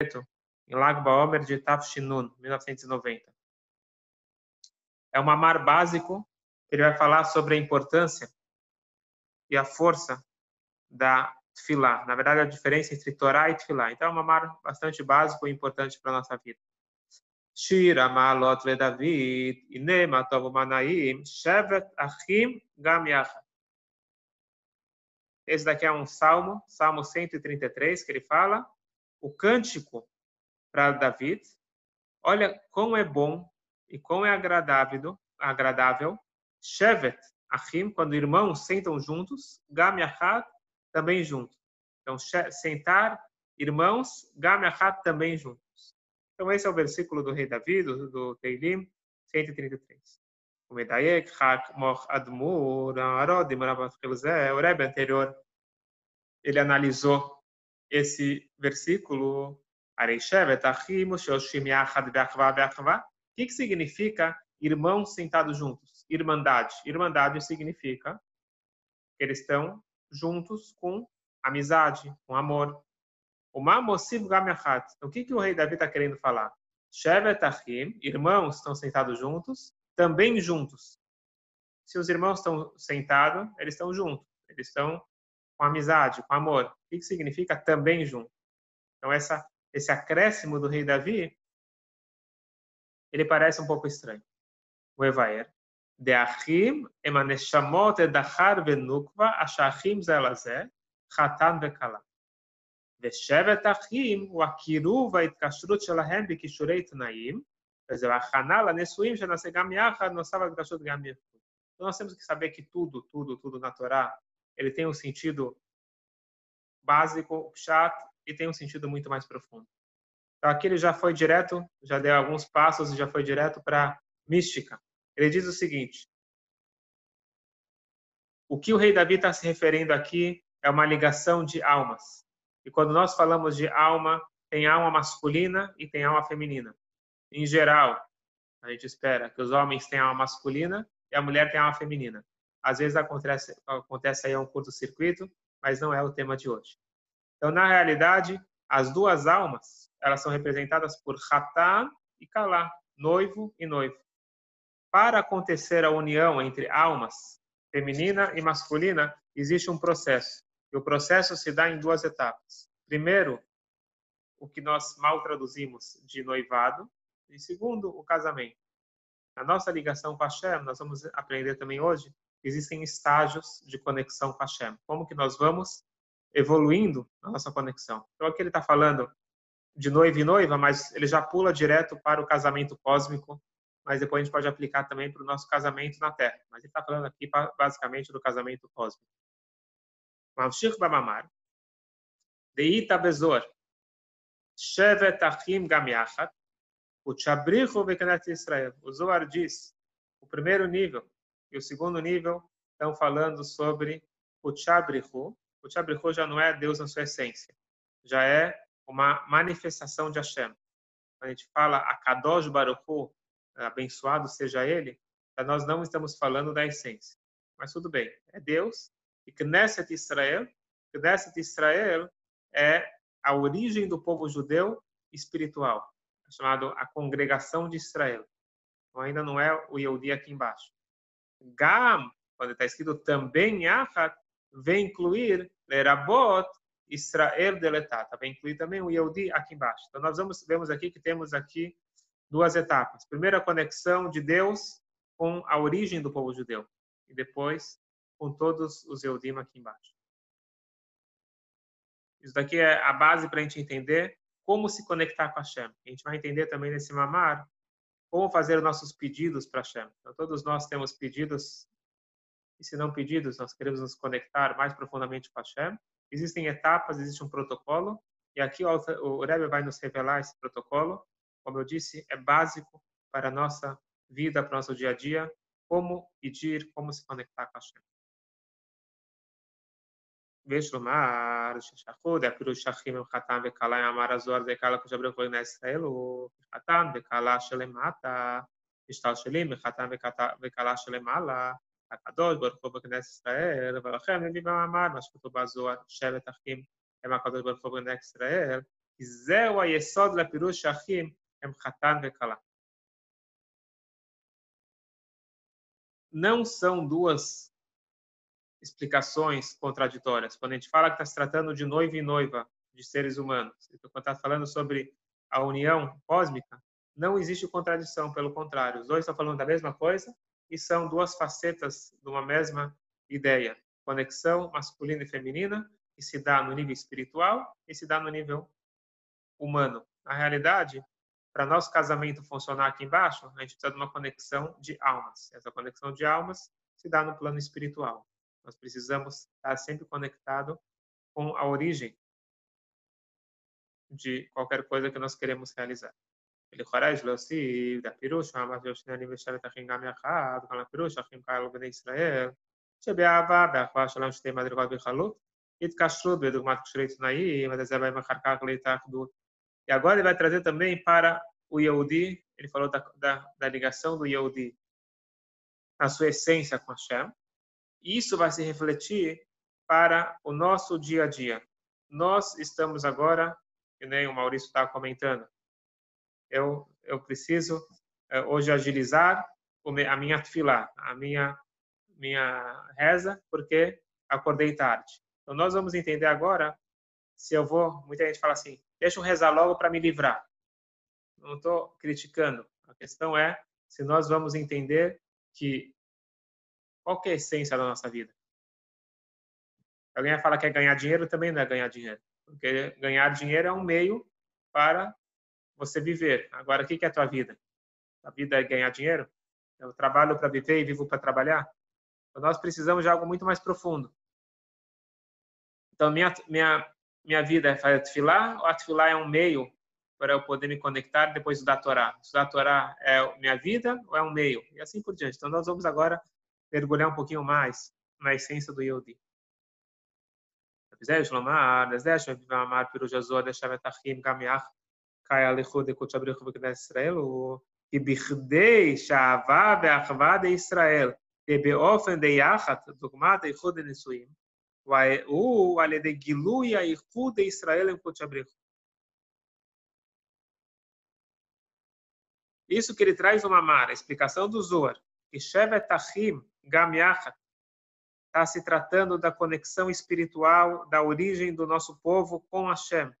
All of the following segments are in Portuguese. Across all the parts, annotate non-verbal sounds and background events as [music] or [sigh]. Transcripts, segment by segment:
em Lago Baomer de Tafshinun, 1990. É um mamar básico, ele vai falar sobre a importância e a força da Tfilá. Na verdade, a diferença entre Torá e Tfilá. Então, é um mamar bastante básico e importante para a nossa vida. Shira Malot David, Ine Matov Manaim, Shevet Achim Gam. Esse daqui é um salmo, Salmo 133, que ele fala o cântico para David. Olha como é bom e como é agradável, agradável. Shevet Achim, quando irmãos sentam juntos, Gam também junto. Então, sentar irmãos, Gam também juntos. Então, esse é o versículo do rei Davi, do, do Teilim, 133. O Medayek, Hak, Moch, Admur, Arod, o Rebbe anterior, ele analisou esse versículo. O que, que significa irmãos sentados juntos? Irmandade. Irmandade significa que eles estão juntos com amizade, com amor. O. Então, que, que o rei Davi está querendo falar? Irmãos estão sentados juntos, também juntos. Se os irmãos estão sentados, eles estão juntos. Eles estão com amizade, com amor. O que, que significa também junto? Então, essa, esse acréscimo do rei Davi, ele parece um pouco estranho. O Evaer. De Achim, emaneshamot edachar venukva, ashachim zelazé, chatan vekala. ושבט אחים הוא הקירוב וההתקשרות שלהם בכישורי תנאים, וזהו הכנה לנישואים שנעשה גם יחד, נוסף הקדשות גם יחוד. Então nós temos que saber que tudo, tudo, tudo na Torá, ele tem um sentido básico, chato, e tem um sentido muito mais profundo. Então aqui ele já foi direto, já deu alguns passos e já foi direto para mística. Ele diz o seguinte: o que o rei Davi está se referindo aqui é uma ligação de almas. E quando nós falamos de alma, tem alma masculina e tem alma feminina. Em geral, a gente espera que os homens tenham alma masculina e a mulher tenha alma feminina. Às vezes acontece, acontece aí um curto-circuito, mas não é o tema de hoje. Então, na realidade, as duas almas, elas são representadas por Hatan e Kalá, noivo e noivo. Para acontecer a união entre almas feminina e masculina, existe um processo. E o processo se dá em duas etapas. Primeiro, o que nós mal traduzimos de noivado, e segundo, o casamento. Na nossa ligação com a Hashem, nós vamos aprender também hoje, existem estágios de conexão com a Shem. Como que nós vamos evoluindo na nossa conexão. Então aqui ele está falando de noiva e noiva, mas ele já pula direto para o casamento cósmico, mas depois a gente pode aplicar também para o nosso casamento na Terra. Mas ele está falando aqui basicamente do casamento cósmico. Mamshir Babamar, Deita Bezor, Shevet Achim Gamiachat, o Chabrichu Bekenet Israel. O Zohar diz, o primeiro nível e o segundo nível estão falando sobre o Tchabrihu. O Tchabrihu já não é Deus na sua essência, já é uma manifestação de Hashem. Quando a gente fala a Kadosh Baruchu, abençoado seja ele, nós não estamos falando da essência. Mas tudo bem, é Deus e Knesset Israel, Knesset Israel é a origem do povo judeu espiritual, chamado a congregação de Israel. Então ainda não é o Yehudi aqui embaixo. Gam, quando está escrito também Yachat, vem incluir Lerabot Israel deletata, vai incluir também o Yehudi aqui embaixo. Então nós vamos vemos aqui que temos aqui duas etapas. Primeiro a conexão de Deus com a origem do povo judeu e depois com todos os Eudim aqui embaixo. Isso daqui é a base para a gente entender como se conectar com a Hashem. A gente vai entender também nesse mamar como fazer nossos pedidos para Hashem. Então, todos nós temos pedidos, e se não pedidos, nós queremos nos conectar mais profundamente com Hashem. Existem etapas, existe um protocolo, e aqui o Rebbe vai nos revelar esse protocolo. Como eu disse, é básico para a nossa vida, para o nosso dia a dia, como pedir, como se conectar com Hashem. ויש לומר ששחוד, אפילו שחים עם חתם וכלה, אמר הזוהר זה קלה כשברוך הוא ישראל, הוא חתם וכלה שלמטה, משתלשלים מחתם וכלה שלמעלה, הקדוש ברוך הוא בכנסת ישראל, ולכן מביא במאמר מה שכתוב בזוהר, שבט אחים הם הקדוש ברוך הוא בכנסת ישראל, זהו היסוד לפירוש שאחים הם חתן וכלה. Não são duas explicações contraditórias. Quando a gente fala que está se tratando de noivo e noiva, de seres humanos, quando está falando sobre a união cósmica, não existe contradição, pelo contrário. Os dois estão falando da mesma coisa e são duas facetas de uma mesma ideia. Conexão masculina e feminina, que se dá no nível espiritual e se dá no nível humano. Na realidade, para nosso casamento funcionar aqui embaixo, a gente precisa de uma conexão de almas. Essa conexão de almas se dá no plano espiritual. Nós precisamos estar sempre conectado com a origem de qualquer coisa que nós queremos realizar. לכאורה יש להוסיף הפירוש ממש יושנני ושבת אחים גם יחד, גם הפירוש אחים כאלו בני ישראל, שבאהבה, באחווה שלנו שתי מדרגות בחלות, התקשרות בדוגמת קשרי תנאים, עד זה באים אחר כך להתאחדות. E agora ele vai trazer também para o Yehudi, ele falou da, da, da ligação do Yehudi na sua essência com Hashem, e isso vai se refletir para o nosso dia a dia. Nós estamos agora, que nem o Maurício está comentando, eu, eu preciso eh, hoje agilizar a minha tefilá, a minha, minha reza, porque acordei tarde. Então, nós vamos entender agora se eu vou. Muita gente fala assim: deixa eu rezar logo para me livrar. Não estou criticando. A questão é se nós vamos entender que qual que é a essência da nossa vida. Alguém fala que é ganhar dinheiro, também não é ganhar dinheiro. Porque ganhar dinheiro é um meio para você viver. Agora, o que é a tua vida? A vida é ganhar dinheiro? Eu trabalho para viver e vivo para trabalhar? Então, nós precisamos de algo muito mais profundo. Então, minha, minha, minha vida é fazer tefilá, ou a tefilá é um meio para eu poder me conectar depois da Torá? Estudar a Torá é minha vida ou é um meio? E assim por diante. Então, nós vamos agora mergulhar um pouquinho mais na essência do Yehudi. זה יש לומר, לזה שבא אמר פירוש הזוהר לשבת אחים גם יחד קאי הליכוד לקודש הבריך וכנסת ישראל, הוא כי בכדי שהאהבה והאחווה דישראל תהיה באופן דיחד, דוגמת איחוד הנישואים, הוא על ידי גילוי האיחוד דישראל עם קודש הבריך. Isso que ele traz uma mar, a explicação do Zohar, que Shevet Achim Gam Yachat está se tratando da conexão espiritual, da origem do nosso povo com Hashem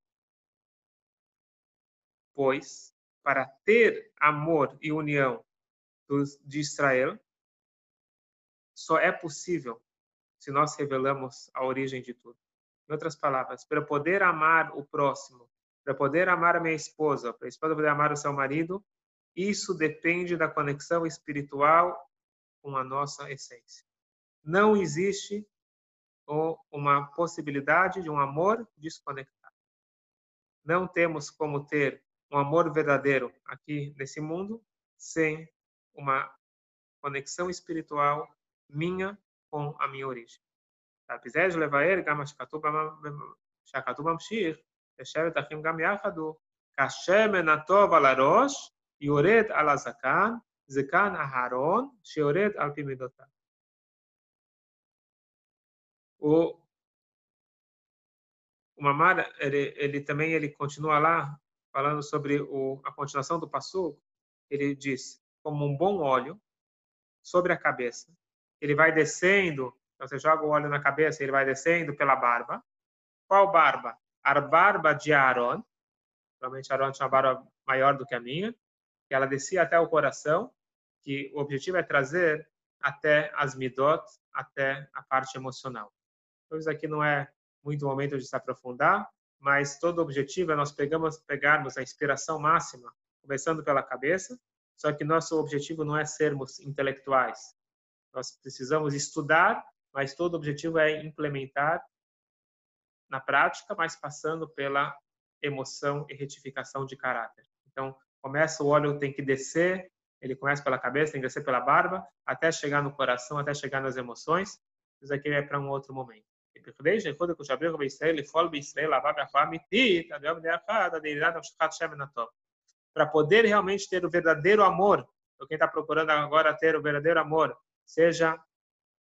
pois, para ter amor e união de Israel, só é possível se nós revelamos a origem de tudo. Em outras palavras, para poder amar o próximo, para poder amar a minha esposa, para a esposa poder amar o seu marido, isso depende da conexão espiritual com a nossa essência. Não existe uma possibilidade de um amor desconectado. Não temos como ter um amor verdadeiro aqui nesse mundo sem uma conexão espiritual minha com a minha origem. Er, kashem Enatov Alarosh, Yoret al Azakan, Zekan Aharon, Sheored al O, o Mamara, ele, ele também ele continua lá, falando sobre o, a continuação do passo, ele diz, como um bom óleo sobre a cabeça, ele vai descendo, então você joga o óleo na cabeça, ele vai descendo pela barba. Qual barba? A barba de Aaron, provavelmente Aaron tinha uma barba maior do que a minha, que ela descia até o coração, que o objetivo é trazer até as midot, até a parte emocional. Então, isso aqui não é muito momento de se aprofundar, mas todo o objetivo é nós pegamos, pegarmos a inspiração máxima, começando pela cabeça, só que nosso objetivo não é sermos intelectuais. Nós precisamos estudar, mas todo o objetivo é implementar na prática, mas passando pela emoção e retificação de caráter. Então, começa o óleo tem que descer, ele começa pela cabeça, tem que descer pela barba, até chegar no coração, até chegar nas emoções. Isso aqui é para um outro momento. Para poder realmente ter o verdadeiro amor, então quem está procurando agora ter o verdadeiro amor, seja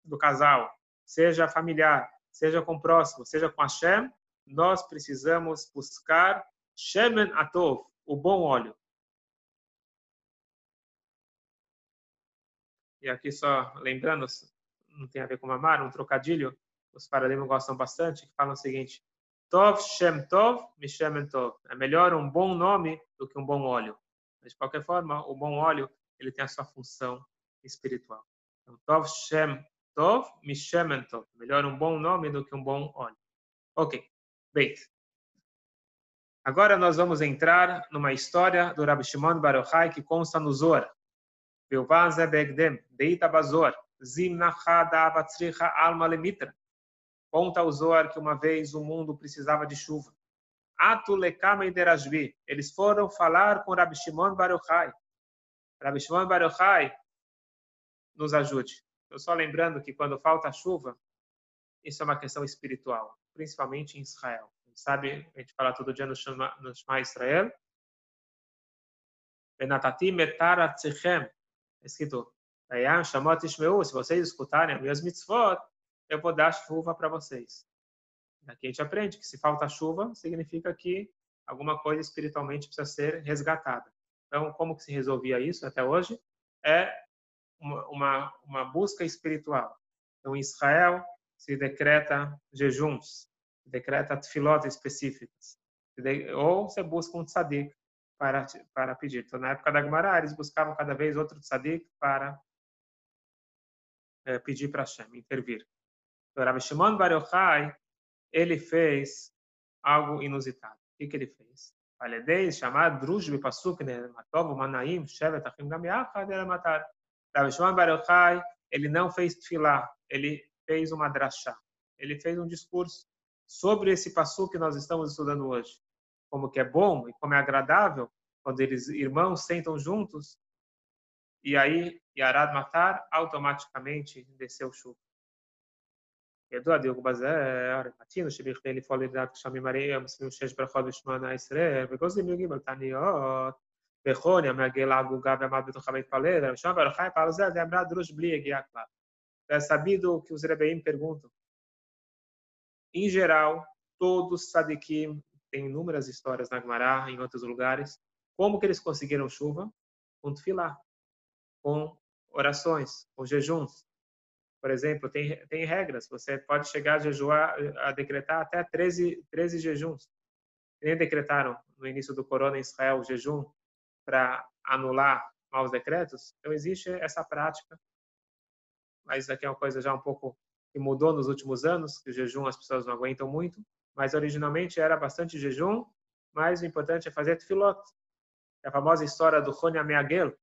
do casal, seja familiar, seja com o próximo, seja com a Shem, nós precisamos buscar Shemen Atov, o bom óleo. E aqui só lembrando, não tem a ver com mamar, um trocadilho, os paradigmas gostam bastante, que falam o seguinte, Tov Shem Tov, Mishem Tov. É melhor um bom nome do que um bom óleo. Mas, de qualquer forma, o bom óleo ele tem a sua função espiritual. Então, Tov Shem Tov, Mishem Tov. Melhor um bom nome do que um bom óleo. Ok, bem. Agora nós vamos entrar numa história do Rabbi Shimon Bar Yochai que consta no Zohar. Vilvaz Begdem, Deita Bazor, Zimnacha da Avatzricha Alma Lemitra. Conta o Zohar que uma vez o mundo precisava de chuva. Atu Lekama Iderajvi. Eles foram falar com Rabbi Shimon Bar Yochai. Rabbi Shimon Bar Yochai nos ajude. Eu só lembrando que quando falta chuva, isso é uma questão espiritual, principalmente em Israel. A gente sabe, a gente fala todo dia no Shema, no Shema Israel. Benatati metar atzichem. Escrito, shamot ishmeu. Se vocês escutarem as minhas mitzvot, eu vou dar chuva para vocês. Daqui a gente aprende que se falta chuva, significa que alguma coisa espiritualmente precisa ser resgatada. Então, como que se resolvia isso até hoje? É uma, uma, uma busca espiritual. Então, em Israel, se decreta jejuns, se decreta tefilot específicas, ou você busca um tzadik para, para pedir. Então, na época da Gemara, eles buscavam cada vez outro tzadik para é, pedir para Hashem, intervir. Então, Rabbi Shimon Bar Yochai, ele fez algo inusitado. O que, que ele fez? Aledei, chamar Druj Bipasuk, Matov, Manaim, Shevet, Achim Gam Yachad, Matar. Rabbi Shimon Bar Yochai, ele não fez tefilá, ele fez uma drachá. Ele fez um discurso sobre esse passo que nós estamos estudando hoje Como que é bom e como é agradável quando eles irmãos sentam juntos e aí Yarad matar automaticamente desceu chuva. ידוע דיוק בזה, רצינו שבכדי לפעול לדעת גשמים הרי מסביב שש ברכות ושמונה עשרה, וגוזלים יוגים על תעניות, וחוני המעגל העגוגה ועמד בתוכה והתפלל, ושם ברכה פעל זה, זה אמרה דרוש בלי הגיע כלל. É sabido que os Rebeim perguntam. Em geral, todos sadikim, tem inúmeras histórias na Gemara, em outros lugares, como que eles conseguiram chuva? Com tefilá, com orações, com jejuns. Por exemplo, tem, tem regras, você pode chegar a jejuar, a decretar até 13, 13 jejuns. Nem decretaram no início do corona em Israel o jejum para anular maus decretos. Então existe essa prática mas isso aqui é uma coisa já um pouco que mudou nos últimos anos, que o jejum as pessoas não aguentam muito, mas originalmente era bastante jejum, mas o importante é fazer tefilot. É a famosa história do Rony Ameagel,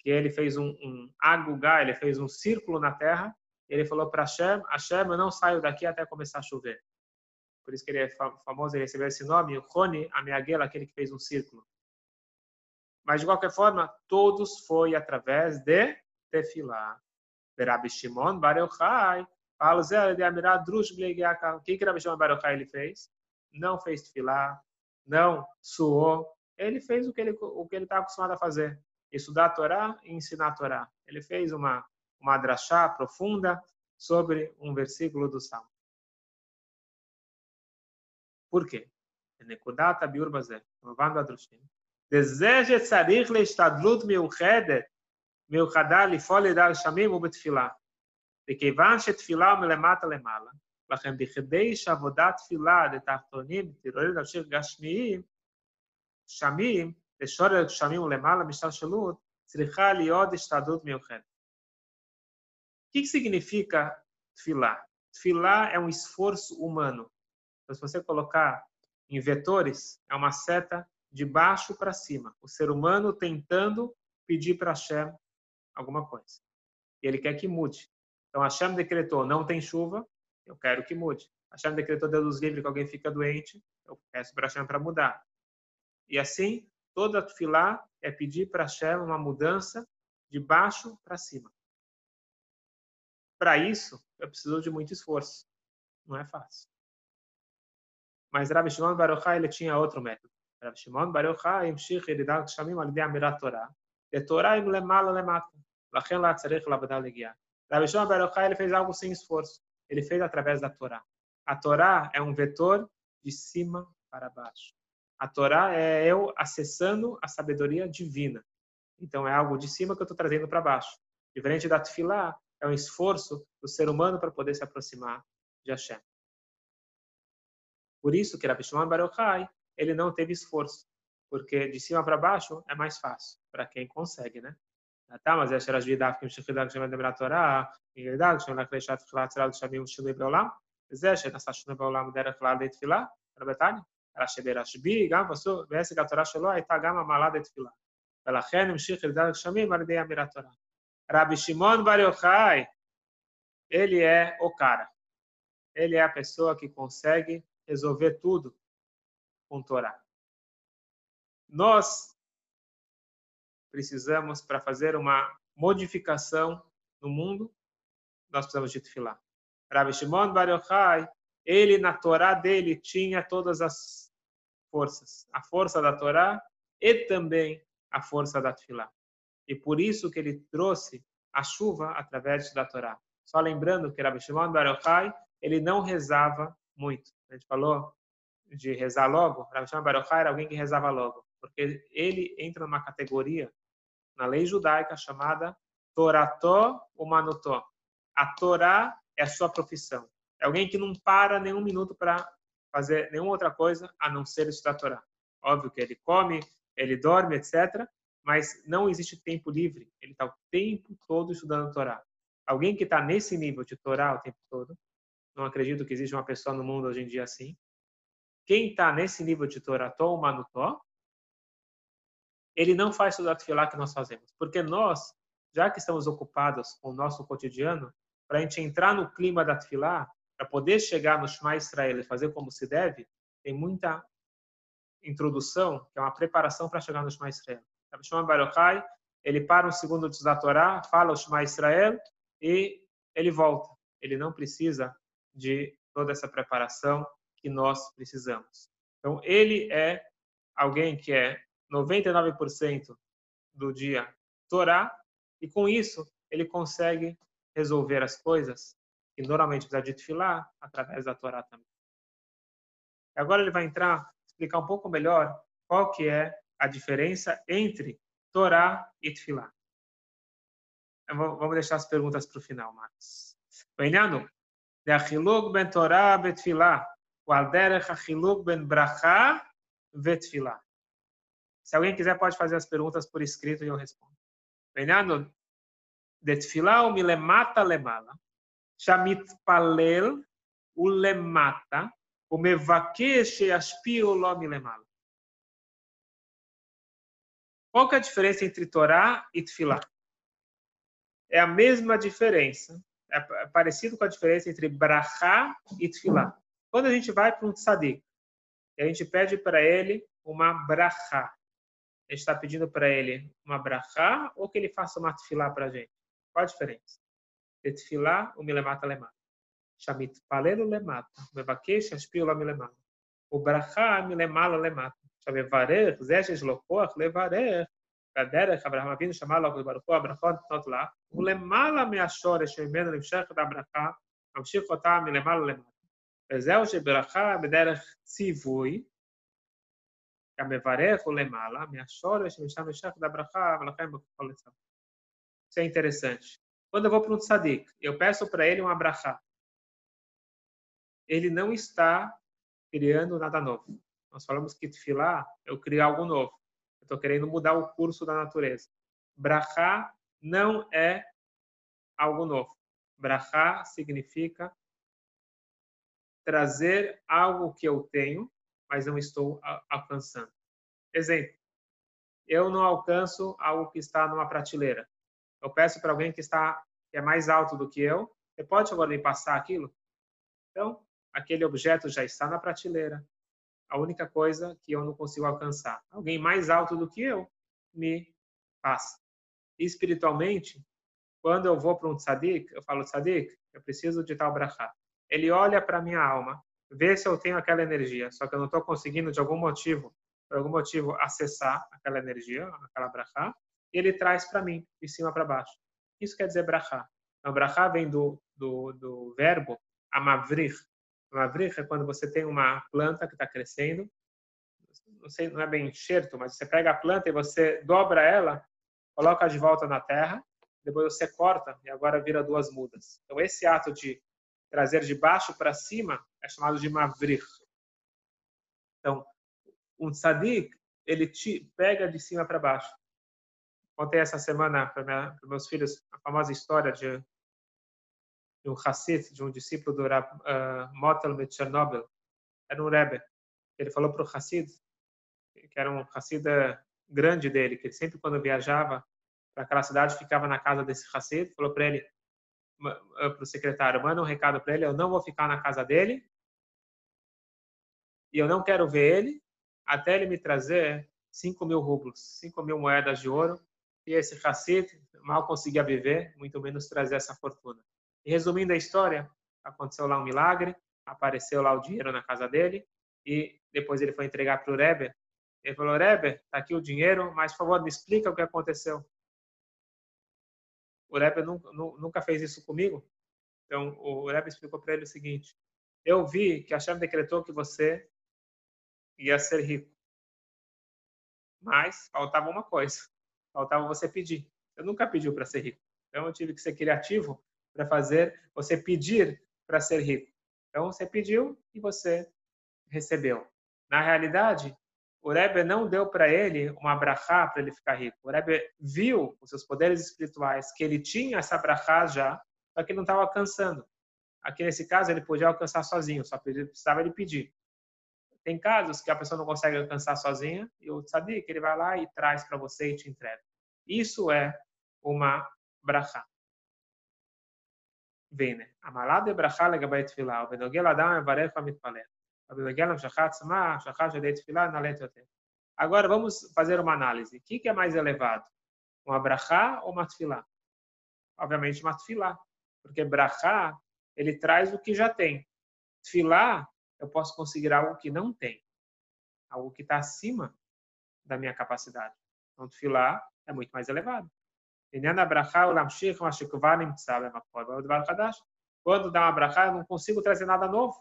que ele fez um, um agugá, ele fez um círculo na terra, e ele falou para Hashem, Hashem, eu não saio daqui até começar a chover. Por isso que ele é famoso, ele recebeu esse nome, o Rony Ameagel, aquele que fez um círculo. Mas, de qualquer forma, todos foi através de tefilá. Rabbi Shimon Bar Yochai, é ah, o que que Rabishon Baruchai ele fez? Não fez tefilá, não suou. Ele fez o que ele o que ele está acostumado a fazer, estudar a Torá e ensinar a Torá. Ele fez uma uma drachá profunda sobre um versículo do Salmo. Por quê? Nekudata biur bazeh, vando adrushim. Deseje tzarich leistadlut miuchedet, miuchadar lifol edar shamim ubetfilah. וכיוון שתפילה הוא מלמטה למעלה, לכן בכדי שעבודת תפילה לתחתונים תתעורר להמשיך גשמיים, גשמים, לשורר גשמים ולמעלה משתלשלות, צריכה להיות השתדלות מיוחדת. O que significa tefilá? Tefilá é um esforço humano. Então, se você colocar em vetores, é uma seta de baixo para cima. O ser humano tentando pedir para Hashem alguma coisa. E ele quer que mude. Então, Hashem decretou, não tem chuva, eu quero que mude. Hashem decretou Deus livre que alguém fica doente, eu peço para Hashem para mudar. E assim, toda filá é pedir para Hashem uma mudança de baixo para cima. Para isso, eu preciso de muito esforço. Não é fácil. Mas Rabbi Shimon Baruch ele tinha outro método. Rabbi Shimon Baruch Hai המשיך ירידת גשמים על ידי אמירת תורה. ותורה היא למעלה למטה. Lachem la tzarech labadal legiar. Rabi Shimon Baruchai, ele fez algo sem esforço. Ele fez através da Torá. A Torá é um vetor de cima para baixo. A Torá é eu acessando a sabedoria divina. Então é algo de cima que eu estou trazendo para baixo. Diferente da Tfilá, é um esforço do ser humano para poder se aproximar de Hashem. Por isso que Rabbi Shimon Bar Yochai, ele não teve esforço, porque de cima para baixo é mais fácil, para quem consegue, né? tá, mas יש רשב"י דווקא שחידק שמד דברי התורה, ידאג שהולך לשעת תחילה צרה לשבים ושינוי בעולם, וזה שנעשה שינוי בעולם בדרך כלל לתפילה, רבי תניא, אלא שברשב"י גם בסוף, בעסק התורה שלו הייתה גם המעלה לתפילה, ולכן המשיך לדעת גשמים על ידי אמירת תורה. רבי שמעון בר יוחאי, ele é o cara. Ele é a pessoa que consegue resolver tudo com Torá. Nós precisamos, para fazer uma modificação no mundo, nós precisamos de Tefilá. Rabbi Shimon Bar Yochai, ele na Torá dele tinha todas as forças, a força da Torá e também a força da Tefilá. E por isso que ele trouxe a chuva através da Torá. Só lembrando que Rabbi Shimon Bar Yochai, ele não rezava muito. A gente falou de rezar logo, Rabbi Shimon Bar Yochai era alguém que rezava logo, porque ele entra numa categoria na lei judaica chamada Torató Umanotó. A Torá é a sua profissão. É alguém que não para nenhum minuto para fazer nenhuma outra coisa a não ser estudar a Torá. Óbvio que ele come, ele dorme, etc. Mas não existe tempo livre. Ele está o tempo todo estudando a Torá. Alguém que está nesse nível de Torá o tempo todo, não acredito que exista uma pessoa no mundo hoje em dia assim. Quem está nesse nível de Torató, Manutó, ele não faz tudo aquilo que nós fazemos. Porque nós, já que estamos ocupados com o nosso cotidiano, para a gente entrar no clima da Tfilá, para poder chegar no Shema Israel e fazer como se deve, tem muita introdução, que é uma preparação para chegar no Shema Israel. O Shema Baruchai, ele para um segundo de Torá, fala o Shema Israel e ele volta. Ele não precisa de toda essa preparação que nós precisamos. Então, ele é alguém que é 99% do dia Torá, e com isso ele consegue resolver as coisas que normalmente precisa de Tfilá através da Torá também. Agora ele vai entrar, explicar um pouco melhor qual que é a diferença entre Torá e Tfilá. Vamos deixar as perguntas para o final, Marcos. Venhando, de achilug ben Torá betfilá, o alderech achilug ben brachá vetfilá. Se alguém quiser, pode fazer as perguntas por escrito e eu respondo. Venhando, detfilá o milemata lemala, shamit palel o lemata, o mevakesh yaspio lo milemala. Qual que é a diferença entre Torá e Tfilá? É a mesma diferença, é parecido com a diferença entre Brachá e Tfilá. Quando a gente vai para um tzadik, a gente pede para ele uma Brachá, a gente está pedindo para ele uma brachá ou que ele faça uma tefilá para a gente? Qual a diferença? Tefilá ou milemata lemata? Shamit palelo lemata. Mevakesh aspio la milemata. O brachá milemala lemata. Shamevarer, zeshes lokoach, levarer. בדרך אברהם אבינו שמע לו ברוך הוא הברכות נותנות לה, ולמעלה מהשורש שממנו נמשכת הברכה, ממשיך אותה מלמעלה למטה. וזהו שברכה בדרך ציווי, isso é interessante. Quando eu vou para um tzadik, eu peço para ele um abrahá. Ele não está criando nada novo. Nós falamos que tefilá, eu crio algo novo. Eu estou querendo mudar o curso da natureza. Brachá não é algo novo. Brachá significa trazer algo que eu tenho mas não estou alcançando. Exemplo, eu não alcanço algo que está numa prateleira. Eu peço para alguém que está que é mais alto do que eu, você pode agora me passar aquilo? Então, aquele objeto já está na prateleira. A única coisa que eu não consigo alcançar, alguém mais alto do que eu me passa. espiritualmente, quando eu vou para um tzadik, eu falo, tzadik, eu preciso de tal brachá. Ele olha para minha alma ver se eu tenho aquela energia, só que eu não estou conseguindo, de algum motivo, por algum motivo, acessar aquela energia, aquela brachá, ele traz para mim, de cima para baixo. Isso quer dizer brachá. Então, brachá vem do, do, do verbo amavrir. Amavrir é quando você tem uma planta que está crescendo, não sei, não é bem enxerto, mas você pega a planta e você dobra ela, coloca de volta na terra, depois você corta e agora vira duas mudas. Então esse ato de trazer de baixo para cima é chamado de mavrir. Então, um tzadik, ele te pega de cima para baixo. Contei essa semana para meus filhos a famosa história de, de um Hassid, de um discípulo do Rab, uh, Motel de Chernobyl. Era um Rebbe. Ele falou para o Hassid, que era um Hassid grande dele, que ele sempre quando viajava para aquela cidade ficava na casa desse Hassid, falou para ele, para o secretário, manda um recado para ele, eu não vou ficar na casa dele e eu não quero ver ele até ele me trazer 5 mil rublos, 5 mil moedas de ouro e esse Hassid mal conseguia viver, muito menos trazer essa fortuna. E resumindo a história, aconteceu lá um milagre, apareceu lá o dinheiro na casa dele e depois ele foi entregar para o Rebbe. Ele falou, Rebbe, está aqui o dinheiro, mas por favor me explica o que aconteceu o Rebbe nunca, nunca fez isso comigo. Então, o Rebbe explicou para ele o seguinte: Eu vi que a Hashem decretou que você ia ser rico. Mas faltava uma coisa: faltava você pedir. Eu nunca pediu para ser rico. Então, eu tive que ser criativo para fazer você pedir para ser rico. Então, você pediu e você recebeu. Na realidade, o Rebbe não deu para ele uma brachá para ele ficar rico. O Rebbe viu os seus poderes espirituais, que ele tinha essa brachá já, só que ele não estava alcançando. Aqui nesse caso ele podia alcançar sozinho, só precisava ele pedir. Tem casos que a pessoa não consegue alcançar sozinha e o que ele vai lá e traz para você e te entrega. Isso é uma brachá. Vene. Amalade brachá legabai tefilá. O benogel adam evarech Agora vamos fazer uma análise. O que é mais elevado? Um abrahá ou matfilá? Obviamente matfilá, porque brahá ele traz o que já tem. Tfilá eu posso conseguir algo que não tem, algo que está acima da minha capacidade. Então tfilá é muito mais elevado. Quando dá uma brachá, eu não consigo trazer nada novo.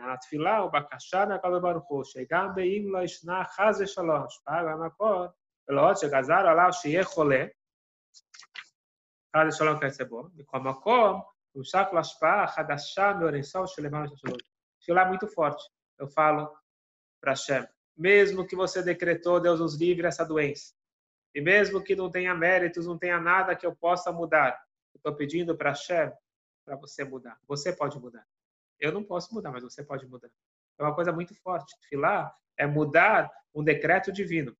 Atfilá, o Bakashá, na né, Kadosh Baruch Chegar Beim Lo Ishna Chaz Shalom. Paga Makor. Elot Shegazar Alav Sheyeh Choleh. Chaz Shalom quer ser bom. E com Makom, o Shak Lashpa, Hadashá, Meorensal, Shulemar, Shalom. Filá é muito forte. Eu falo para Hashem. Mesmo que você decretou, Deus nos livre essa doença. E mesmo que não tenha méritos, não tenha nada que eu possa mudar. Estou pedindo para Hashem para você mudar. Você pode mudar. Eu não posso mudar, mas você pode mudar. É uma coisa muito forte. Filar é mudar um decreto divino.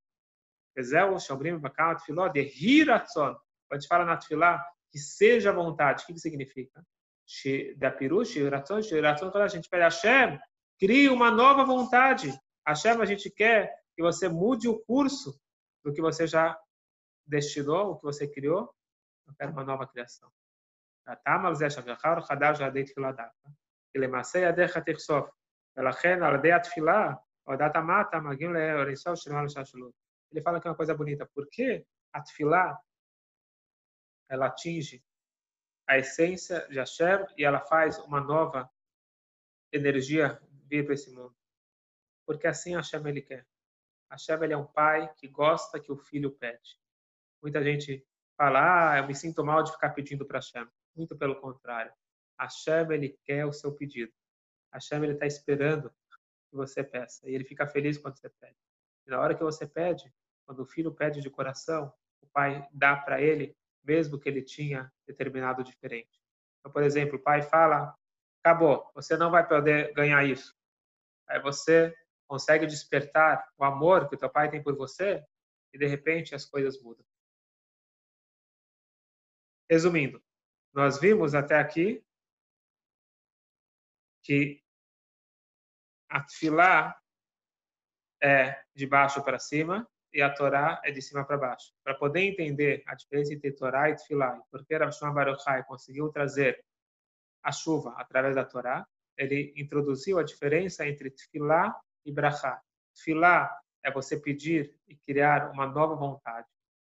Ezel, Shomrim, Bakal, Tfiló, de Hiratzon. Quando a gente fala na Tfilá, que seja vontade, o que, que significa? Da Pirush, Hiratzon, Hiratzon, quando a gente pede Hashem, crie uma nova vontade. Hashem, a gente quer que você mude o curso do que você já destinou, o que você criou. Eu quero uma nova criação. Tá, mas é já dei שלמעשה ידיך תחשוף. ולכן, על ידי התפילה, הורדת המטה, מגיעים לאינסוף של מעלה השלשלות. Ele fala que é uma coisa bonita, porque a tefilá, ela atinge a essência de Hashem e ela faz uma nova energia vir para esse mundo. Porque assim Hashem ele quer. Hashem ele é um pai que gosta que o filho pede. Muita gente fala, ah, eu me sinto mal de ficar pedindo para Hashem. Muito pelo contrário. Hashem, ele quer o seu pedido. Hashem, ele está esperando que você peça. E ele fica feliz quando você pede. E na hora que você pede, quando o filho pede de coração, o pai dá para ele, mesmo que ele tinha determinado diferente. Então, por exemplo, o pai fala: acabou, você não vai poder ganhar isso. Aí você consegue despertar o amor que o teu pai tem por você e de repente as coisas mudam. Resumindo, nós vimos até aqui que a Tfilá é de baixo para cima e a Torá é de cima para baixo. Para poder entender a diferença entre Torá e Tfilá, e por que Rav Shimon Baruch Hai conseguiu trazer a chuva através da Torá, ele introduziu a diferença entre Tfilá e Brachá. Tfilá é você pedir e criar uma nova vontade,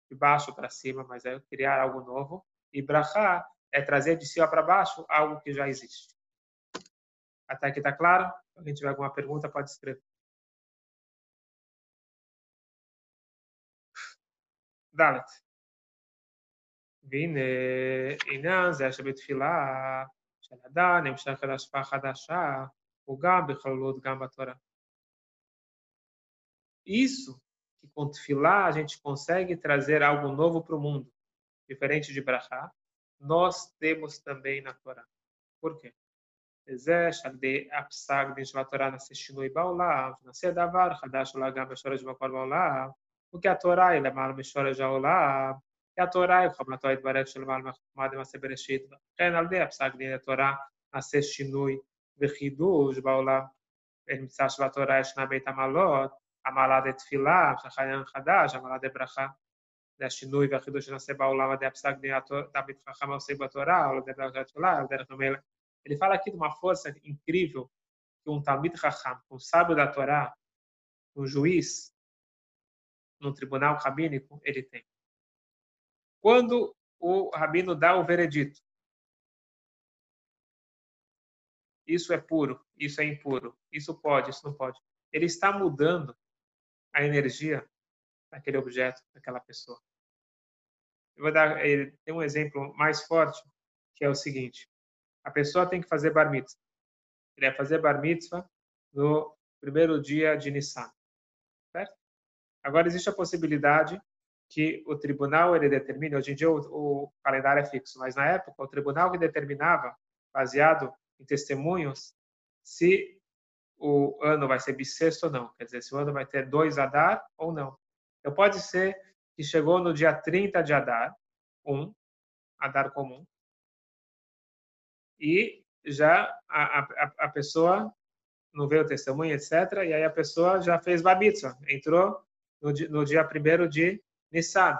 de baixo para cima, mas é criar algo novo. E Brachá é trazer de cima para baixo algo que já existe. Até aqui está claro? Se alguém tiver alguma pergunta, pode escrever. ד' והנה עניין זה אשר בתפילה nem אדם נמשך אל השפעה חדשה הוא גם בכללות גם בתורה. Isso que com tefilá a gente consegue trazer algo novo para o mundo, diferente de brachá, nós temos também na Torá. Por quê? זה שעל ידי הפסק דין של התורה נעשה שינוי בעולם, נעשה דבר חדש אולי גם בשורש מקור בעולם, וכי התורה היא למעלה משורש העולם, כי התורה היא חוכמתו יתברך של מעל מחוכמה דמעשה בראשית, וכן על ידי הפסק דין התורה נעשה שינוי וחידוש בעולם. נמצא שבתורה ישנה בית המעלות, המעלה דתפילה, העניין חדש, המעלה דברכה. זה השינוי והחידוש שנעשה בעולם על ידי הפסק דין תלמיד חכם העוסק בתורה, או על ידי ברכת התפילה, על דרך המלך. Ele fala aqui de uma força incrível que um Talmud Raham, um sábio da Torá, um juiz, num tribunal rabínico, ele tem. Quando o rabino dá o veredito, isso é puro, isso é impuro, isso pode, isso não pode. Ele está mudando a energia daquele objeto, daquela pessoa. Eu vou dar tem um exemplo mais forte, que é o seguinte: a pessoa tem que fazer bar mitzvah. Ele vai fazer bar mitzvah no primeiro dia de Nissan. Certo? Agora, existe a possibilidade que o tribunal ele determine, hoje em dia o, o, calendário é fixo, mas na época o tribunal que determinava, baseado em testemunhos, se o ano vai ser bissexto ou não, quer dizer, se o ano vai ter dois Adar ou não. Então pode ser que chegou no dia 30 de Adar, um Adar comum, e já a, a, a pessoa não veio o testemunho, etc. E aí a pessoa já fez babitza, entrou no, no dia primeiro de Nissan.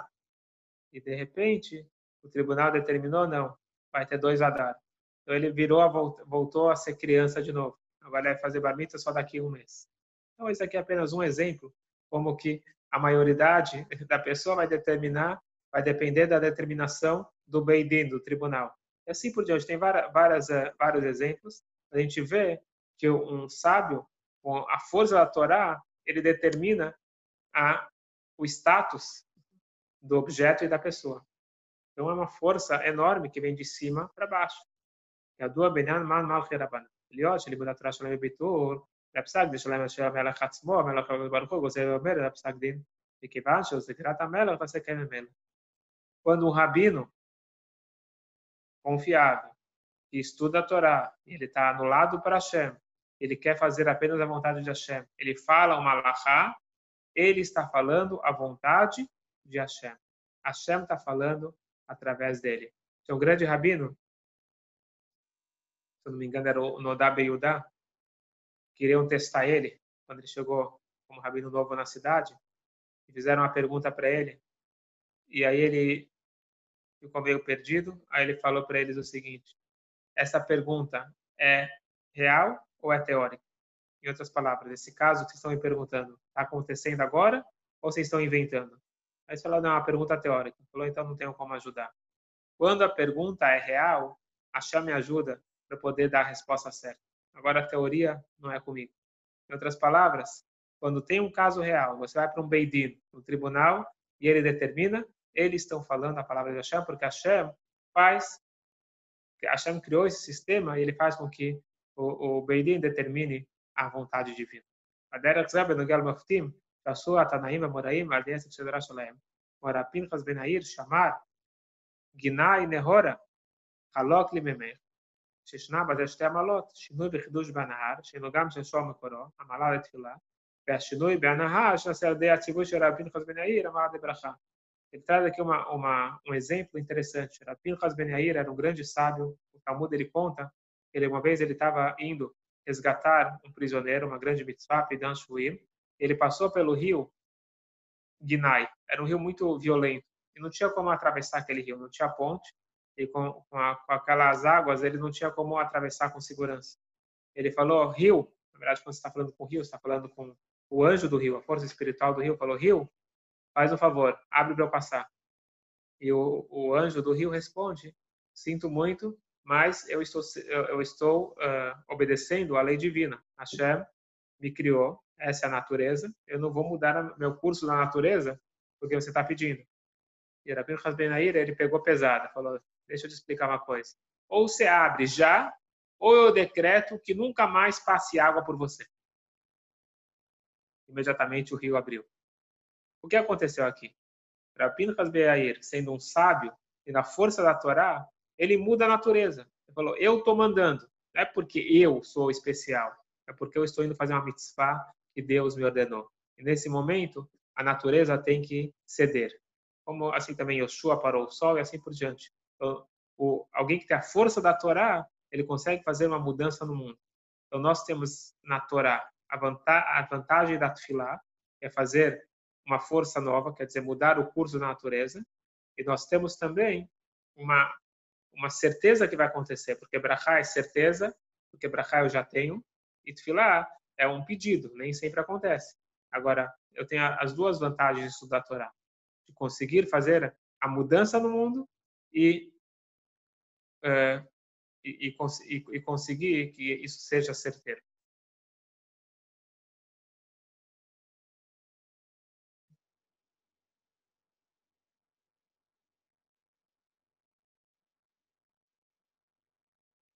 E de repente o tribunal determinou não, vai ter dois Adar. Então ele virou, voltou a ser criança de novo. Agora vai fazer babitza só daqui a um mês. Então esse aqui é apenas um exemplo como que a maioridade [laughs] da pessoa vai determinar, vai depender da determinação do Beidin, do tribunal. E assim por diante. Tem várias, várias, eh, vários exemplos. A gente vê que um sábio, com a força da Torá, ele determina a, o status do objeto e da pessoa. Então é uma força enorme que vem de cima para baixo. ידוע בעניין מה מלכי רבנן. להיות שלימוד התורה שלהם בביטול, לפסק דין שלהם של המלך עצמו, המלך ברוך הוא גוזר ואומר לפסק דין, מכיוון שהוא זכירת המלך ועשה כן ממנו. Quando um rabino confiável, que estuda a Torá, ele está anulado para Hashem, ele quer fazer apenas a vontade de Hashem, ele fala uma lahá, ele está falando a vontade de Hashem. Hashem está falando através dele. Então, grande rabino, se não me engano, era o Nodab Yudá, queriam testar ele quando ele chegou como rabino novo na cidade, e fizeram uma pergunta para ele, e aí ele ficou meio perdido. Aí ele falou para eles o seguinte: essa pergunta é real ou é teórica? Em outras palavras, esse caso que vocês estão me perguntando, está acontecendo agora ou vocês estão inventando? Aí eles falaram, não, é uma pergunta teórica. Falou, então não tenho como ajudar. Quando a pergunta é real, a me ajuda para poder dar a resposta certa. Agora, a teoria não é comigo. Em outras palavras, quando tem um caso real, você vai para um Beidin, um tribunal, e ele determina, eles estão falando a palavra de Hashem, porque Hashem faz, Hashem criou esse sistema e ele faz com que o, o Beidin determine a vontade divina. הדרך זה בנוגע למפתים שעשו התנאים המוראים על ידי עסק סדרה שלהם. מורה פנחס בן העיר שמר גינה נהורה חלוק לי ממך, שישנה בזה שתי עמלות, שינוי וחידוש בנהר, שהינו גם של שור מקורו, עמלה לתפילה, והשינוי בנהר שנעשה על ידי הציווי של רבי פנחס בן העיר, עמלה לברכה. Ele traz aqui uma, uma, um exemplo interessante. Pinchas Ben Yair era um grande sábio. O Talmud ele conta que uma vez ele estava indo resgatar um prisioneiro, uma grande mitzvah, Pidan Shuim. Ele passou pelo rio Ginai. Era um rio muito violento. E não tinha como atravessar aquele rio, não tinha ponte. E com, com, a, com aquelas águas, ele não tinha como atravessar com segurança. Ele falou, rio, na verdade, quando você está falando com o rio, você está falando com o anjo do rio, a força espiritual do rio, falou, rio, faz um favor, abre para eu passar. E o, o anjo do rio responde, sinto muito, mas eu estou, eu estou uh, obedecendo a lei divina. Hashem me criou, essa é a natureza, eu não vou mudar meu curso na natureza porque você está pedindo. E Rabino Hasbenair, ele pegou pesada, falou, deixa eu te explicar uma coisa. Ou você abre já, ou eu decreto que nunca mais passe água por você. Imediatamente o rio abriu. O que aconteceu aqui? Rabino Hasbenair, sendo um sábio e na força da Torá, ele muda a natureza. Ele falou, eu estou mandando. Não é porque eu sou especial, é porque eu estou indo fazer uma mitzvah que Deus me ordenou. E nesse momento, a natureza tem que ceder. Como assim também Yoshua parou o sol e assim por diante. Então, o, alguém que tem a força da Torá, ele consegue fazer uma mudança no mundo. Então, nós temos na Torá a, vantagem, da Tfilá, é fazer uma força nova, quer dizer, mudar o curso da natureza. E nós temos também uma, uma certeza que vai acontecer, porque Brachá é certeza, porque Brachá eu já tenho, e Tfilá é um pedido, nem sempre acontece. Agora, eu tenho as duas vantagens de estudar a Torá. De conseguir fazer a mudança no mundo e, uh, e, e, e conseguir que isso seja certeiro.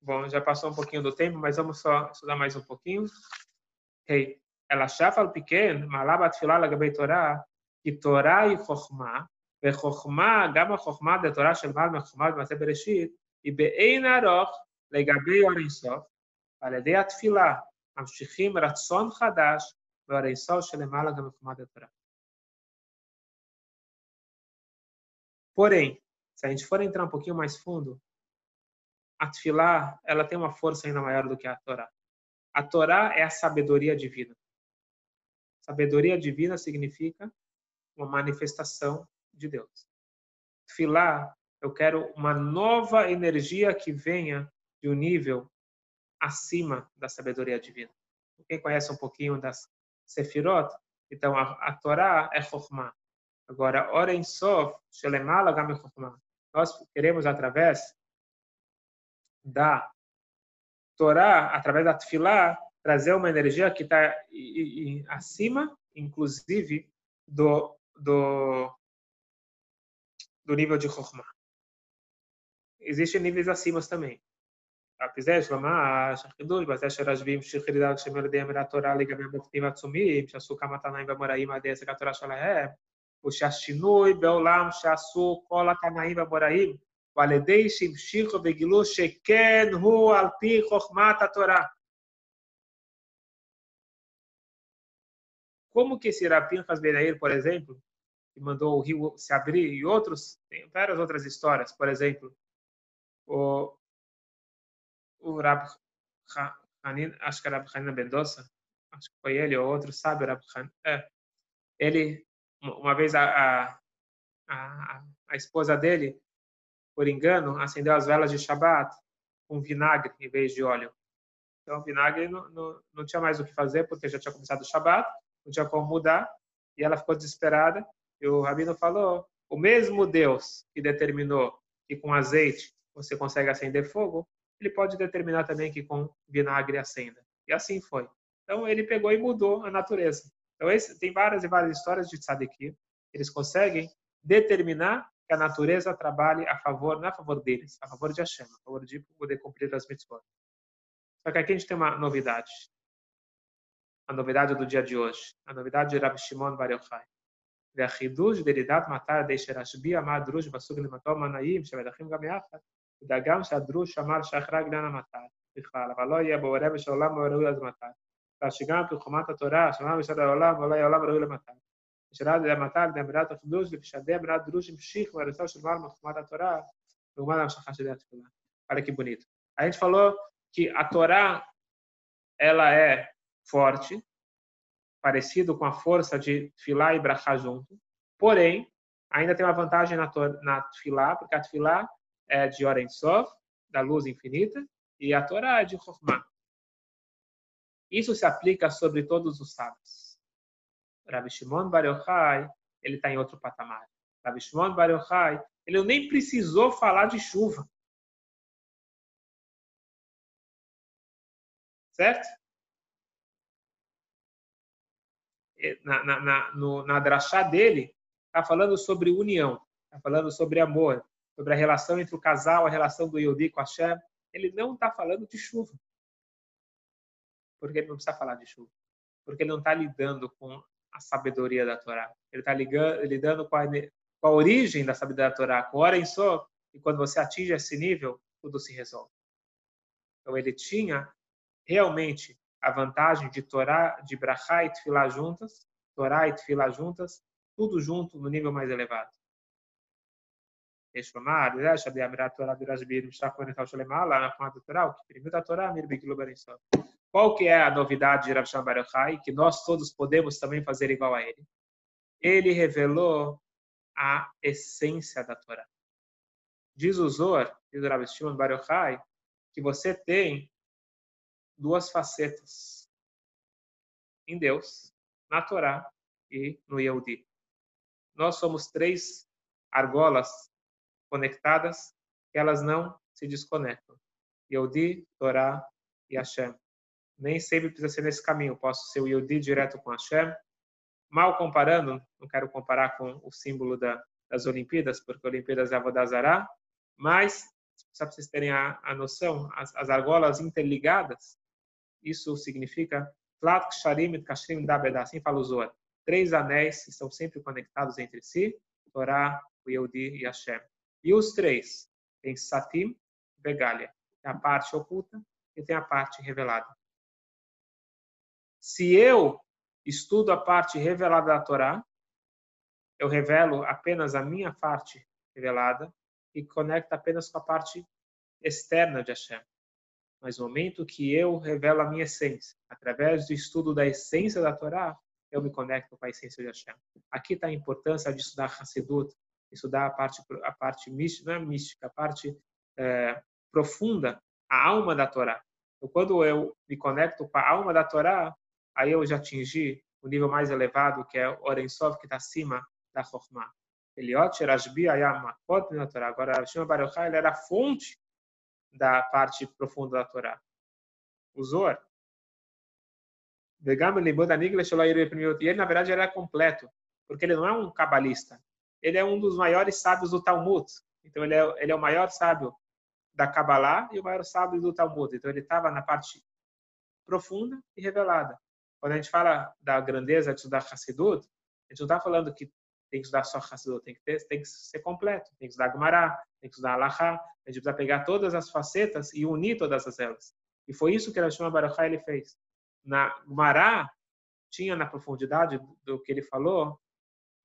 Bom, já passou um pouquinho do tempo, mas vamos só estudar mais um pouquinho. Hey, ela שאף על פי כן מעלה בתפילה לגבי תורה, כי תורה היא חוכמה, וחוכמה, גם החוכמה בתורה של מעל מחוכמה במעשה בראשית, היא באין ארוך לגבי אור אינסוף, ועל ידי התפילה ממשיכים רצון חדש באור אינסוף שלמעלה גם מחוכמת התורה. Porém, se a gente for entrar um pouquinho mais fundo, a Tfilá, ela tem uma força ainda maior do que a Torá. A Torá é a sabedoria divina. Sabedoria divina significa uma manifestação de Deus. Filá, eu quero uma nova energia que venha de um nível acima da sabedoria divina. Quem conhece um pouquinho das Sefirot, então a, a Torá é Chokhmah. Agora, Oren Sof, Shelemala Gam Chokhmah. Nós queremos, através da Torá, através da Tfilá, trazer uma energia que está acima, inclusive, do, do, do nível de Chokhmah. Existem níveis acima também. זה שלמה, שהחידוש, בזה שרשבים שחירידה שמרדיהם אל התורה לגבי המופתים העצומים, שעשו כמה תנאים ואמוראים עד עסק התורה שלהם, ושהשינוי בעולם שעשו כל התנאים והאמוראים, ועל ידי שהמשיכו וגילו שכן הוא על פי חוכמת התורה. Como que esse Rapin Hasbenair, por exemplo, que mandou o rio se abrir, e outros, tem várias outras histórias, por exemplo, o, o Rab Hanin, acho que era Rab Hanin Mendoza, acho que foi ele ou outro, sabe, Rab Hanin, é, ele, uma vez a, a, a, a esposa dele, por engano, acendeu as velas de Shabat com vinagre em vez de óleo. Então, vinagre não, não, não tinha mais o que fazer, porque já tinha começado o Shabat, não tinha como mudar, e ela ficou desesperada. E o rabino falou: o mesmo Deus que determinou que com azeite você consegue acender fogo, ele pode determinar também que com vinagre acenda. E assim foi. Então ele pegou e mudou a natureza. Então esse, tem várias e várias histórias de tzadiki. Eles conseguem determinar que a natureza trabalhe a favor, não a favor deles, a favor de Hashem, a favor de poder cumprir as mitzvot. Só que aqui a gente tem uma novidade a novidade do dia de hoje, a novidade de Rabbi Shimon Bar Yochai. והחידוש דלידת מטר די שרשב"י אמר דרוש בסוג למטור מנעים שמדחים גם יחד, וגם שהדרוש אמר שייך רק לעניין המטר בכלל, אבל לא יהיה בו רבי של עולם ראוי אז מטר. שגם כחומת התורה, שמע בשעת העולם, ולא יהיה עולם ראוי למטר. ושאלה למטר לאמירת החידוש, וכשהדי אמירת דרוש המשיך מהרצון של מעל מחומת התורה, לעומת ההמשכה של התפילה. Olha que bonito. A gente falou que a Torá, ela é forte, parecido com a força de Tfilá e Brachá junto. Porém, ainda tem uma vantagem na, na Tfilá, porque a Tfilá é de Oren Sof, da luz infinita, e a Torá é de Chokhmah. Isso se aplica sobre todos os sábios. Rabbi Shimon Bar Yochai, ele está em outro patamar. Rabbi Shimon Bar Yochai, ele nem precisou falar de chuva. Certo? na, na, na, no, na drachá dele, está falando sobre união. está falando sobre amor, sobre a relação entre o casal, a relação do Yodi com a Hashem, ele não está falando de chuva. Porque ele não precisa falar de chuva. Porque ele não está lidando com a sabedoria da Torá. Ele está lidando com a, origem da sabedoria da Torá, com hora em só, e quando você atinge esse nível, tudo se resolve. Então ele tinha realmente a vantagem de Torá, de Brachá e Tfilá juntas, Torá e Tfilá juntas, tudo junto no nível mais elevado. Eshomar, Resh, de Amirat Torá de Rashbir, Mishnah Konetal Sholemah, lá na forma do Torá, o que permite a Torá, Mir Bikilo Berensov. Qual que é a novidade de Rav Shimon Bar Yochai, que nós todos podemos também fazer igual a ele? Ele revelou a essência da Torá. Diz o Zohar, diz o Rav Shimon Bar Yochai, que você tem duas facetas em Deus, na Torá e no Yehudi. Nós somos três argolas conectadas, elas não se desconectam. Yehudi, Torá e Hashem. Nem sempre precisa ser nesse caminho. Posso ser o Yehudi direto com Hashem. Mal comparando, não quero comparar com o símbolo da, das Olimpíadas, porque Olimpíadas é a Vodazará, mas, só para vocês terem a, a noção, as, as argolas interligadas, isso significa Tlat Ksharim et Kashrim Dabeda, assim fala o Zohar. Três anéis estão sempre conectados entre si, Torá, o Yehudi e Hashem. E os três, tem Satim, Begalia, tem a parte oculta e tem a parte revelada. Se eu estudo a parte revelada da Torá, eu revelo apenas a minha parte revelada e conecto apenas com a parte externa de Hashem mas no momento que eu revelo a minha essência, através do estudo da essência da Torá, eu me conecto com a essência de Hashem. Aqui está a importância de estudar Hassidut, estudar a parte, a parte mística, é mística, a parte é, profunda, a alma da Torá. Então, quando eu me conecto com a alma da Torá, aí eu já atingi o nível mais elevado, que é o Orensov, que está acima da Chokhmah. Eliot, Rashbi, Ayam, Makot, na Torá. Agora, Shimon Baruch ele era a fonte da parte profunda da Torá. O Zohar. E ele, na verdade, era completo, porque ele não é um cabalista. Ele é um dos maiores sábios do Talmud. Então, ele é, ele é o maior sábio da Kabbalah e o maior sábio do Talmud. Então, ele estava na parte profunda e revelada. Quando a gente fala da grandeza de estudar Hassidut, a gente não está falando que tem que estudar só Hassidut, tem que, ter, tem que ser completo, tem que estudar Gemara, tem que estudar Alahá, a gente precisa pegar todas as facetas e unir todas as elas. E foi isso que Rashima Baruchai ele fez. Na Gemara, tinha na profundidade do que ele falou,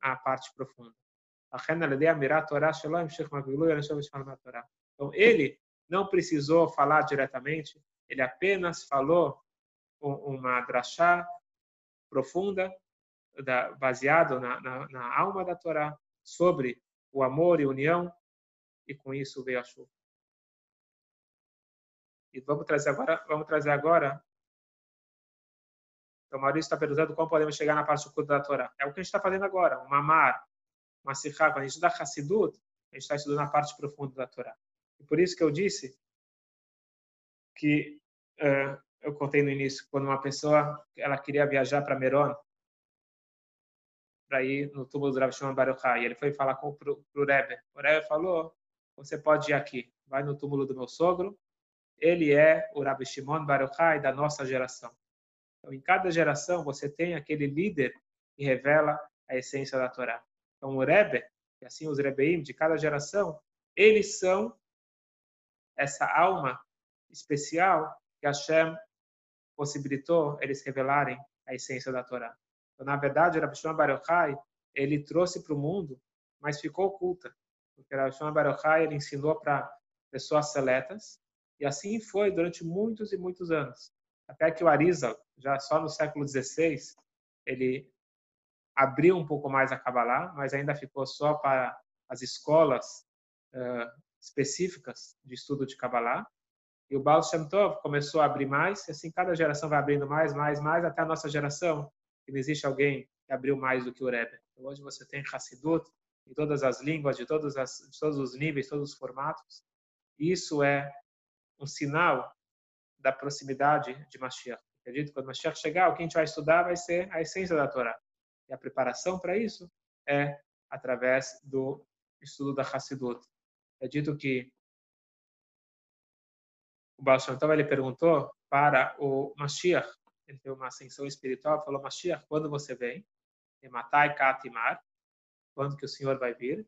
a parte profunda. Então, ele não precisou falar diretamente, ele apenas falou uma drachá profunda da, baseado na, na, na, alma da Torá, sobre o amor e união, e com isso veio a chuva. E vamos trazer agora, vamos trazer agora. Então, Maurício está perguntando como podemos chegar na parte oculta da Torá. É o que a gente está fazendo agora, um mamar, uma sirra. Quando a gente estuda Hassidut, a gente está estudando a parte profunda da Torá. E por isso que eu disse que uh, eu contei no início, quando uma pessoa ela queria viajar para Meron, para ir no túmulo do Rav Shimon Baruchai. Ele foi falar com o Rebbe. O Rebbe falou, você pode ir aqui, vai no túmulo do meu sogro. Ele é o Rav Shimon Baruchai da nossa geração. Então, em cada geração, você tem aquele líder que revela a essência da Torá. Então, o Rebbe, e assim os Rebbeim de cada geração, eles são essa alma especial que Hashem possibilitou eles revelarem a essência da Torá. Então, na verdade, Rabi Shimon Bar Yochai, ele trouxe para o mundo, mas ficou oculta. Porque Rabi Shimon Bar Yochai, ele ensinou para pessoas seletas, e assim foi durante muitos e muitos anos. Até que o Arizal, já só no século XVI, ele abriu um pouco mais a Kabbalah, mas ainda ficou só para as escolas uh, específicas de estudo de Kabbalah. E o Baal Shem Tov começou a abrir mais, e assim cada geração vai abrindo mais, mais, mais, até a nossa geração, que não existe alguém que abriu mais do que o Rebbe. Então, hoje você tem Hassidut em todas as línguas, de, as, de todos os níveis, todos os formatos. Isso é um sinal da proximidade de Mashiach. Acredito que quando Mashiach chegar, o que a gente vai estudar vai ser a essência da Torá. E a preparação para isso é através do estudo da Hassidut. É dito que o Baal ele perguntou para o Mashiach, ele teve uma ascensão espiritual, falou, Mashiach, quando você vem? Matai Katimar, quando que o Senhor vai vir?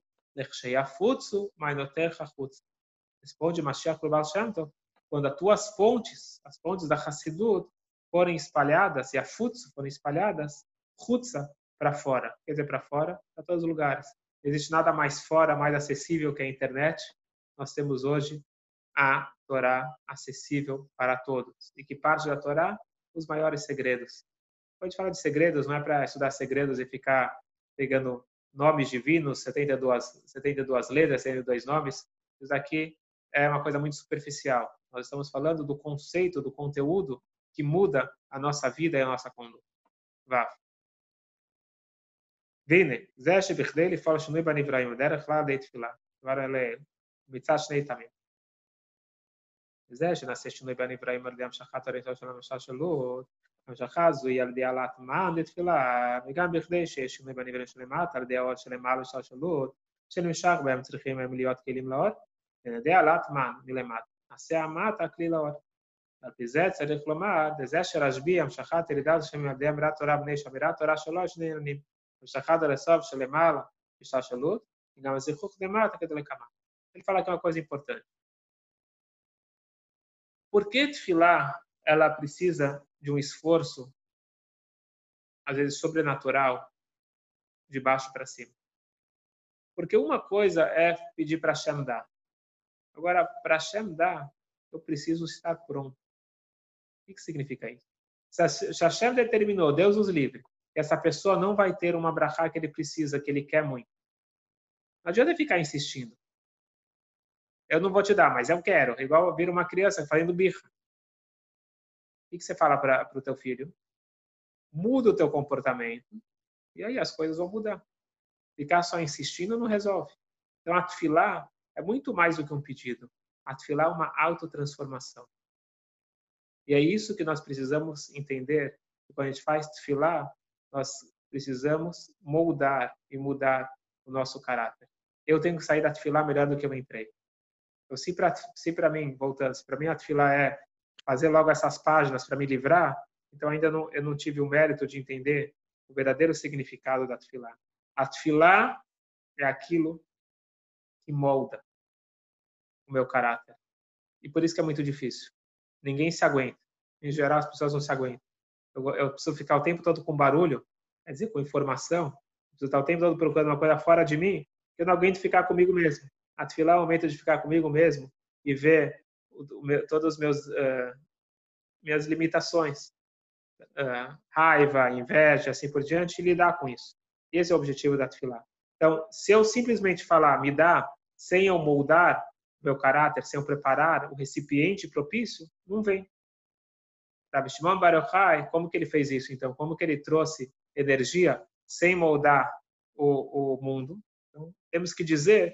Responde Mashiach para o Baal Shem Tov, quando as tuas fontes, as fontes da Hassidut, forem espalhadas, e a Futsu forem espalhadas, Hutsa para fora. Quer dizer, para fora, para todos os lugares. Não existe nada mais fora, mais acessível que a internet. Nós temos hoje a Torá acessível para todos e que parte da Torá os maiores segredos. Quando a gente fala de segredos, não é para estudar segredos e ficar pegando nomes divinos, 72, 72 letras, 72 nomes. Isso aqui é uma coisa muito superficial. Nós estamos falando do conceito, do conteúdo que muda a nossa vida e a nossa conduta. Vá. Vine, Zesh Bichdeli, Fala Shinui Banivraim, Derech Lá Deit Filá, Varele, Mitzah neitamim וזה שנעשה שינוי בנבראים על ידי המשכת הריתו של המשל של לוט, המשכה הזו היא על ידי העלאת מע"מ לתפילה, וגם בכדי שיש שינוי בנבראים שלמטה, על ידי האור שלמעלה של של לוט, שנמשך בהם צריכים הם להיות כלים לאור, ועל ידי העלאת מע"מ מלמטה, נעשה המטה כלי לאור. על פי זה צריך לומר, בזה שרשב"י המשכת ירידת השם על ידי אמירת תורה בני שאמירת תורה שלו שני עניינים. המשכת הרסוב שלמעלה השתלשלות, e גם הזיכוך למטה כדלקמן. Aqui uma coisa importante. Por que Tfilá ela precisa de um esforço, às vezes sobrenatural, de baixo para cima? Porque uma coisa é pedir para Hashem dar. Agora, para Hashem dar, eu preciso estar pronto. O que, significa isso? Se Hashem determinou, Deus os livre, que essa pessoa não vai ter uma brachá que ele precisa, que ele quer muito. Não adianta ficar insistindo. Eu não vou te dar, mas eu quero. Igual vir uma criança fazendo birra. O que você fala para o teu filho? Muda o teu comportamento e aí as coisas vão mudar. Ficar só insistindo não resolve. Então, a tefilá é muito mais do que um pedido. A tefilá é uma autotransformação. E é isso que nós precisamos entender. Quando a gente faz tefilá, nós precisamos moldar e mudar o nosso caráter. Eu tenho que sair da tefilá melhor do que eu entrei. Então, se para se para mim, voltando, se para mim a tefilá é fazer logo essas páginas para me livrar, então ainda não, eu não tive o mérito de entender o verdadeiro significado da tefilá. A tefilá é aquilo que molda o meu caráter. E por isso que é muito difícil. Ninguém se aguenta. Em geral, as pessoas não se aguentam eu, eu preciso ficar o tempo todo com barulho, quer dizer, com informação, preciso estar o tempo todo procurando uma coisa fora de mim, eu não aguento ficar comigo mesmo. A tefilá é o momento de ficar comigo mesmo e ver meu, todas as meus, uh, minhas limitações, uh, raiva, inveja, assim por diante, e lidar com isso. Esse é o objetivo da tefilá. Então, se eu simplesmente falar, me dá, sem eu moldar meu caráter, sem eu preparar o recipiente propício, não vem. Rabi Shimon Bar Yochai, como que ele fez isso então? Como que ele trouxe energia sem moldar o, o mundo? Então, temos que dizer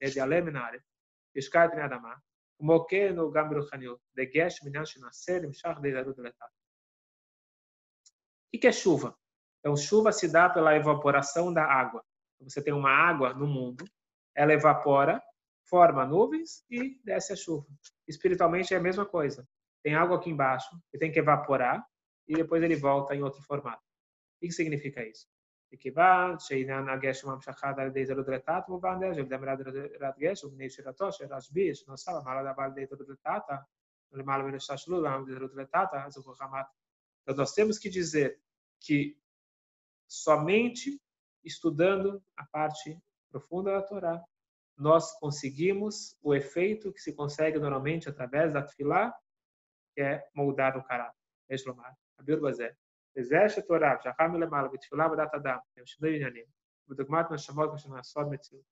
de Alem Minare, Ishkar Bnei Adamah, Mokeno Gam Birochanil, Degesh Minyan Shinaser, Mishach Deirut Letat. O que é chuva? Então, chuva se dá pela evaporação da água. Você tem uma água no mundo, ela evapora, forma nuvens e desce a chuva. Espiritualmente é a mesma coisa. Tem água aqui embaixo, que tem que evaporar, e depois ele volta em outro formato. O que significa isso? מכיוון שעניין הגשם המשכה על ידי זרודרתת מובן זה, שבדמי רדרת גשם, בני שירתו של רשב"י, שנוסף מעלה דבר על ידי זרודרתת, למעלה מן השתלשלות, ועל ידי זרודרתת, זו חכמת. Então, nós temos que dizer que somente estudando a parte profunda da Torá, nós conseguimos o efeito que se consegue normalmente através da tefilá, que é moldar o caráter. יש לומר, הביאור בזה, וזה שתורה, שאחר מלמעלה בתפילה ודת אדם, הם שני עניינים, בדוגמת נשמות שנעשות מציאות.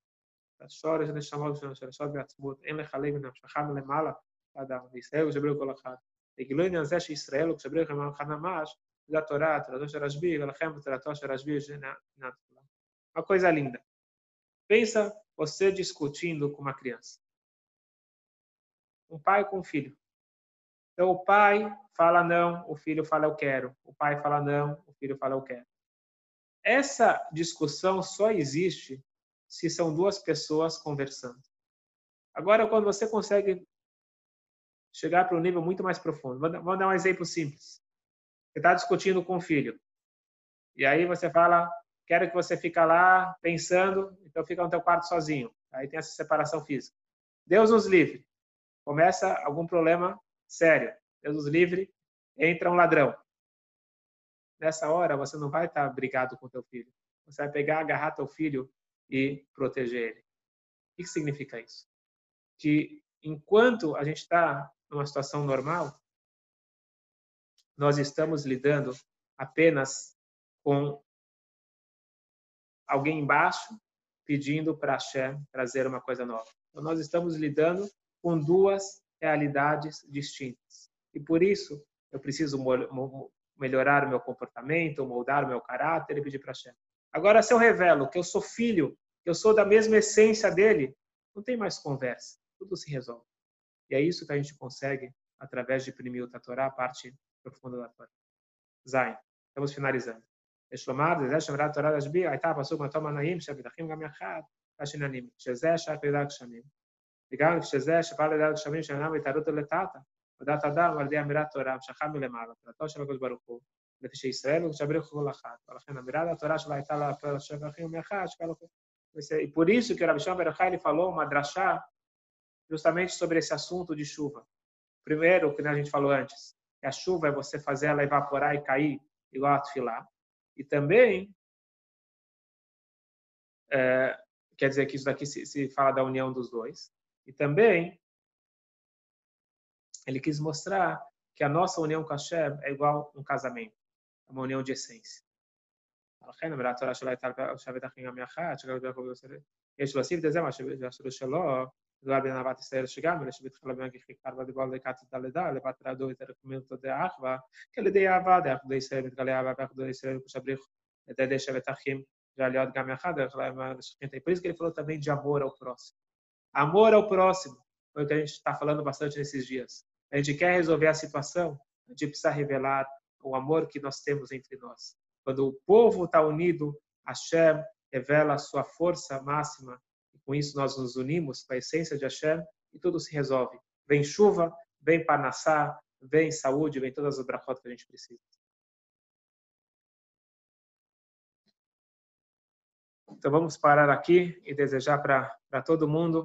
השורש הנשמות שלנו, של השורש בעצמות, אין לחלק בנפשך מלמעלה לאדם, וישראל כשבריאו כל אחד. לגילוי עניין זה שישראל הוא כשבריאו כמובן אחד ממש, זה התורה, תורתו של רשב"י, ולכן בתורתו של רשב"י יש Uma coisa linda. Pensa você discutindo com uma criança. Um pai com um filho. Então, o pai fala não, o filho fala eu quero. O pai fala não, o filho fala eu quero. Essa discussão só existe se são duas pessoas conversando. Agora, quando você consegue chegar para um nível muito mais profundo, vamos dar um exemplo simples. Você está discutindo com o filho. E aí você fala, quero que você fique lá pensando, então fica no teu quarto sozinho. Aí tem essa separação física. Deus nos livre. Começa algum problema sério. Deus nos livre, entra um ladrão. Nessa hora você não vai estar brigado com teu filho. Você vai pegar, agarrar teu filho e proteger ele. O que significa isso? Que enquanto a gente está numa situação normal, nós estamos lidando apenas com alguém embaixo pedindo para Hashem trazer uma coisa nova. Então, nós estamos lidando com duas realidades distintas. E por isso, eu preciso melhorar o meu comportamento, moldar o meu caráter e pedir para Hashem. Agora, se eu revelo que eu sou filho, que eu sou da mesma essência dele, não tem mais conversa. Tudo se resolve. E é isso que a gente consegue através de imprimir o Torá, a parte profunda da Torá. Zain. Estamos finalizando. יש לומר, זה שמרת תורה להשביע, הייתה הפסוק מתום הנעים שבטחים גם יחד, השננים, שזה שייך לידי הגשמים, וגם כשזה שבא לידי הגשמים שאינם התערותו לטאטה, ודעת אדם על ידי אמירת תורה, המשכה מלמעלה, תורתו של הקדוש ברוך הוא, לפי שישראל הוא כשבריך כל אחת, ולכן אמירת התורה שלה הייתה להפעיל שבטחים מאחד, שכל E por isso que o Rabi Shimon ele falou uma drachá justamente sobre esse assunto de chuva. Primeiro, o que a gente falou antes, que a chuva é você fazer ela evaporar e cair igual a tefilá. E também, é, quer dizer que isso daqui se, se fala da união dos dois. E também, ele quis mostrar que a nossa união com a Hashem é igual um casamento, é uma união de essência. לכן אמירת תורה שלא הייתה שבת אחים גם יחד, שגם יש להוסיף לזה מה שלו, מדובר בין אהבת ישראל שגם אלה שבתחילה בין כיכר ודיבור לקצת דלדה, לבת רדו את הרקומיות דאחווה, כי על ידי אהבה דאחדו ישראל מתגלה אהבה ואחדו ישראל כשבריך את ידי שבת אחים já להיות גם יחד, por isso que ele falou também de amor ao próximo. Amor ao próximo, foi o que a gente está falando bastante nesses dias. A gente quer resolver a situação, a gente precisa revelar o amor que nós temos entre nós. Quando o povo está unido, Hashem revela a sua força máxima com isso, nós nos unimos com a essência de Hashem e tudo se resolve. Vem chuva, vem panassá, vem saúde, vem todas as brachot que a gente precisa. Então vamos parar aqui e desejar para todo mundo